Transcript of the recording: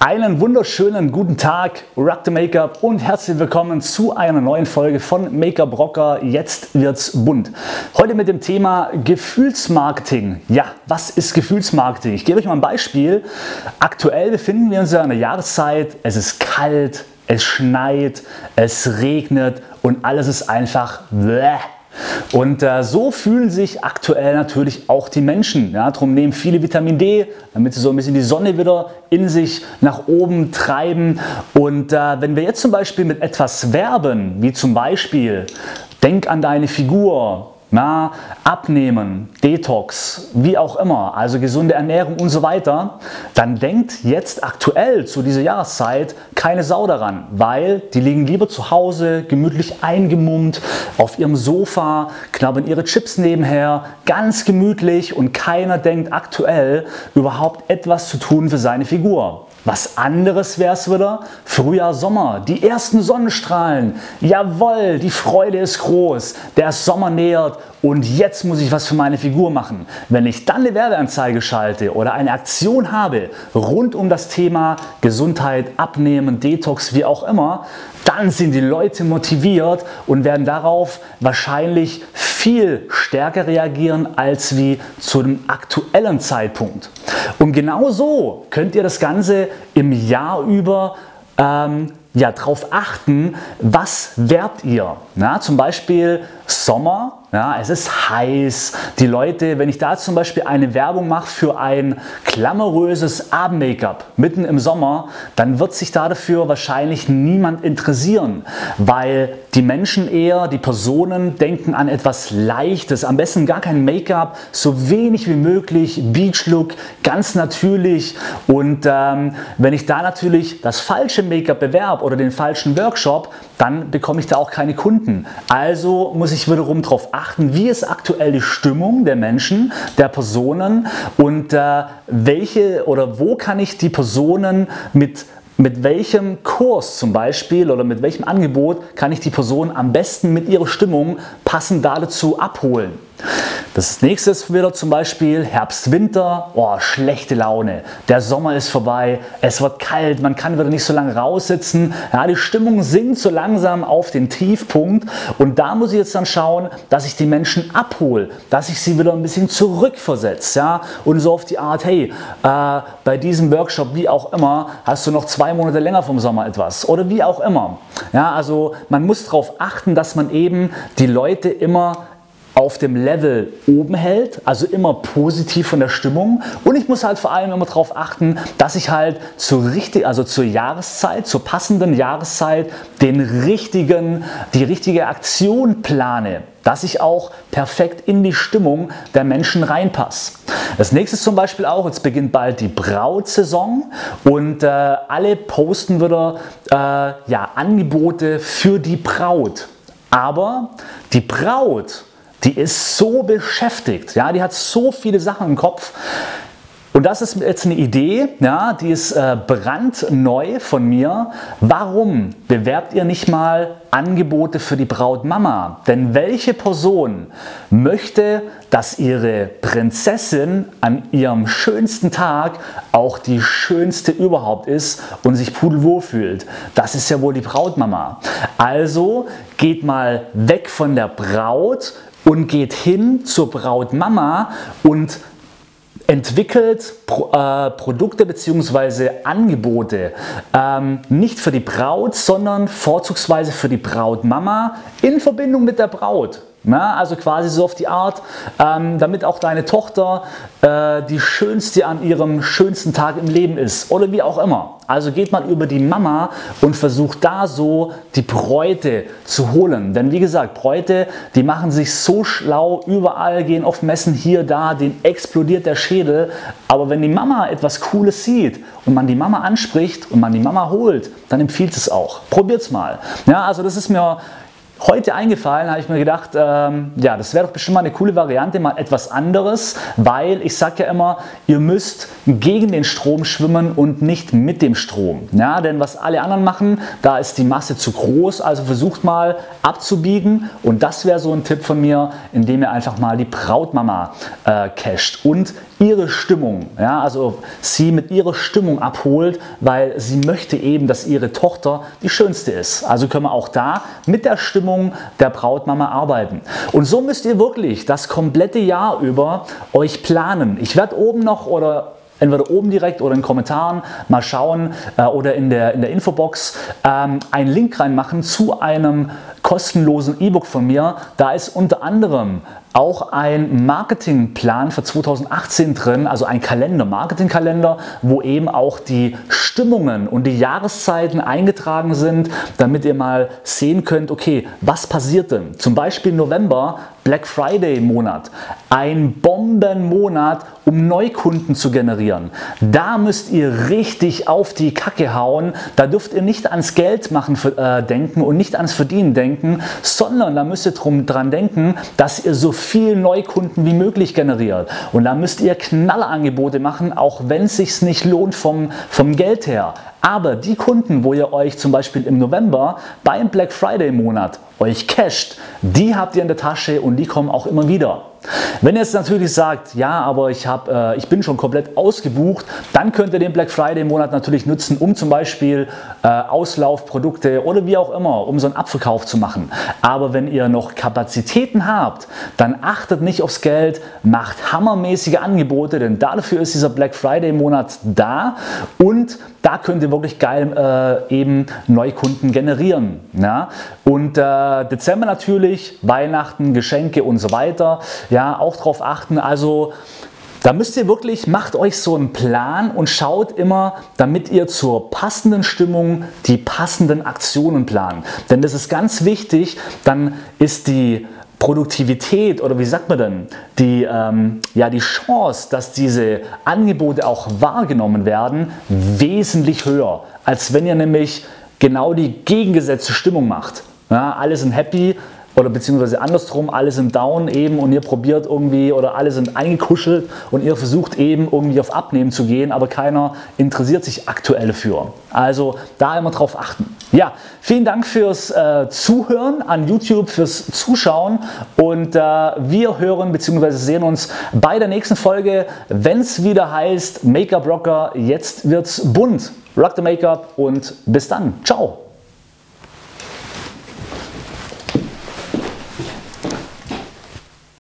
Einen wunderschönen guten Tag, Rock the Make-up und herzlich willkommen zu einer neuen Folge von Make-up Rocker. Jetzt wird's bunt. Heute mit dem Thema Gefühlsmarketing. Ja, was ist Gefühlsmarketing? Ich gebe euch mal ein Beispiel. Aktuell befinden wir uns ja in der Jahreszeit. Es ist kalt, es schneit, es regnet und alles ist einfach bleh. Und äh, so fühlen sich aktuell natürlich auch die Menschen. Ja, darum nehmen viele Vitamin D, damit sie so ein bisschen die Sonne wieder in sich nach oben treiben. Und äh, wenn wir jetzt zum Beispiel mit etwas werben, wie zum Beispiel, denk an deine Figur, na, abnehmen, Detox, wie auch immer, also gesunde Ernährung und so weiter, dann denkt jetzt aktuell zu dieser Jahreszeit keine Sau daran, weil die liegen lieber zu Hause, gemütlich eingemummt, auf ihrem Sofa, knabbern ihre Chips nebenher, ganz gemütlich und keiner denkt aktuell überhaupt etwas zu tun für seine Figur. Was anderes wäre es wieder. Frühjahr, Sommer, die ersten Sonnenstrahlen. Jawohl, die Freude ist groß. Der Sommer nähert und jetzt muss ich was für meine Figur machen. Wenn ich dann eine Werbeanzeige schalte oder eine Aktion habe rund um das Thema Gesundheit, Abnehmen, Detox, wie auch immer, dann sind die Leute motiviert und werden darauf wahrscheinlich viel stärker reagieren als wie zu dem aktuellen Zeitpunkt. Und genau so könnt ihr das Ganze im Jahr über ähm, ja, darauf achten, was werbt ihr. Na, zum Beispiel Sommer, ja, es ist heiß. Die Leute, wenn ich da zum Beispiel eine Werbung mache für ein glamouröses Abend-Make-up mitten im Sommer, dann wird sich da dafür wahrscheinlich niemand interessieren, weil die Menschen eher, die Personen denken an etwas Leichtes, am besten gar kein Make-up, so wenig wie möglich, Beach-Look, ganz natürlich. Und ähm, wenn ich da natürlich das falsche Make-up bewerbe oder den falschen Workshop, dann bekomme ich da auch keine Kunden. Also muss ich wiederum darauf achten, wie ist aktuell die Stimmung der Menschen, der Personen und äh, welche oder wo kann ich die Personen mit mit welchem Kurs zum Beispiel oder mit welchem Angebot kann ich die Person am besten mit ihrer Stimmung passend dazu abholen. Das nächste ist wieder zum Beispiel Herbst, Winter, oh, schlechte Laune. Der Sommer ist vorbei, es wird kalt, man kann wieder nicht so lange raussitzen. Ja, die Stimmung sinkt so langsam auf den Tiefpunkt und da muss ich jetzt dann schauen, dass ich die Menschen abhole, dass ich sie wieder ein bisschen zurückversetze. Ja? Und so auf die Art, hey, äh, bei diesem Workshop, wie auch immer, hast du noch zwei Monate länger vom Sommer etwas oder wie auch immer. Ja, also man muss darauf achten, dass man eben die Leute immer auf dem Level oben hält, also immer positiv von der Stimmung. Und ich muss halt vor allem immer darauf achten, dass ich halt zur, richtig, also zur Jahreszeit, zur passenden Jahreszeit, den richtigen, die richtige Aktion plane dass ich auch perfekt in die Stimmung der Menschen reinpasse. Das nächste ist zum Beispiel auch, jetzt beginnt bald die Brautsaison und äh, alle posten wieder äh, ja, Angebote für die Braut. Aber die Braut die ist so beschäftigt, ja, die hat so viele Sachen im Kopf. Und das ist jetzt eine Idee, ja, die ist äh, brandneu von mir. Warum bewerbt ihr nicht mal Angebote für die Brautmama? Denn welche Person möchte, dass ihre Prinzessin an ihrem schönsten Tag auch die schönste überhaupt ist und sich pudelwohl fühlt? Das ist ja wohl die Brautmama. Also geht mal weg von der Braut und geht hin zur Brautmama und entwickelt Pro, äh, Produkte bzw. Angebote ähm, nicht für die Braut, sondern vorzugsweise für die Brautmama in Verbindung mit der Braut. Na, also quasi so auf die Art, ähm, damit auch deine Tochter äh, die schönste an ihrem schönsten Tag im Leben ist oder wie auch immer. Also geht mal über die Mama und versucht da so die Bräute zu holen. Denn wie gesagt, Bräute, die machen sich so schlau, überall gehen auf Messen hier, da, denen explodiert der Schädel. Aber wenn die Mama etwas Cooles sieht und man die Mama anspricht und man die Mama holt, dann empfiehlt es auch. Probiert's mal. Ja, also das ist mir heute eingefallen, habe ich mir gedacht, ähm, ja, das wäre doch bestimmt mal eine coole Variante, mal etwas anderes, weil ich sage ja immer, ihr müsst gegen den Strom schwimmen und nicht mit dem Strom. Ja, denn was alle anderen machen, da ist die Masse zu groß, also versucht mal abzubiegen und das wäre so ein Tipp von mir, indem ihr einfach mal die Brautmama äh, casht und ihre Stimmung, ja, also sie mit ihrer Stimmung abholt, weil sie möchte eben, dass ihre Tochter die schönste ist. Also können wir auch da mit der Stimmung der Brautmama arbeiten. Und so müsst ihr wirklich das komplette Jahr über euch planen. Ich werde oben noch oder entweder oben direkt oder in den Kommentaren mal schauen äh, oder in der, in der Infobox ähm, einen Link reinmachen zu einem kostenlosen E-Book von mir. Da ist unter anderem auch ein Marketingplan für 2018 drin, also ein Kalender, Marketingkalender, wo eben auch die Stimmungen und die Jahreszeiten eingetragen sind, damit ihr mal sehen könnt, okay, was passiert denn? Zum Beispiel November, Black Friday Monat, ein Bombenmonat, um Neukunden zu generieren. Da müsst ihr richtig auf die Kacke hauen. Da dürft ihr nicht ans Geld machen äh, denken und nicht ans Verdienen denken, sondern da müsst ihr drum, dran denken, dass ihr so viel Neukunden wie möglich generiert. Und da müsst ihr Knallerangebote machen, auch wenn es sich nicht lohnt vom, vom Geld her. Aber die Kunden, wo ihr euch zum Beispiel im November beim Black Friday Monat euch casht, die habt ihr in der Tasche und die kommen auch immer wieder. Wenn ihr jetzt natürlich sagt, ja, aber ich, hab, äh, ich bin schon komplett ausgebucht, dann könnt ihr den Black Friday Monat natürlich nutzen, um zum Beispiel äh, Auslaufprodukte oder wie auch immer, um so einen Abverkauf zu machen. Aber wenn ihr noch Kapazitäten habt, dann achtet nicht aufs Geld, macht hammermäßige Angebote, denn dafür ist dieser Black Friday Monat da und da könnt ihr wirklich geil äh, eben Neukunden generieren. Ja? Und äh, Dezember natürlich, Weihnachten, Geschenke und so weiter. Ja, auch darauf achten. Also da müsst ihr wirklich, macht euch so einen Plan und schaut immer, damit ihr zur passenden Stimmung die passenden Aktionen planen. Denn das ist ganz wichtig, dann ist die Produktivität oder wie sagt man denn, die, ähm, ja, die Chance, dass diese Angebote auch wahrgenommen werden, wesentlich höher, als wenn ihr nämlich genau die gegengesetzte Stimmung macht. Ja, alle sind happy, oder beziehungsweise andersrum, alle sind down eben und ihr probiert irgendwie oder alle sind eingekuschelt und ihr versucht eben irgendwie auf Abnehmen zu gehen, aber keiner interessiert sich aktuell für. Also da immer drauf achten. Ja, vielen Dank fürs äh, Zuhören an YouTube, fürs Zuschauen und äh, wir hören bzw. sehen uns bei der nächsten Folge, wenn es wieder heißt Make-up Rocker, jetzt wird's bunt. Rock the Make-up und bis dann. Ciao.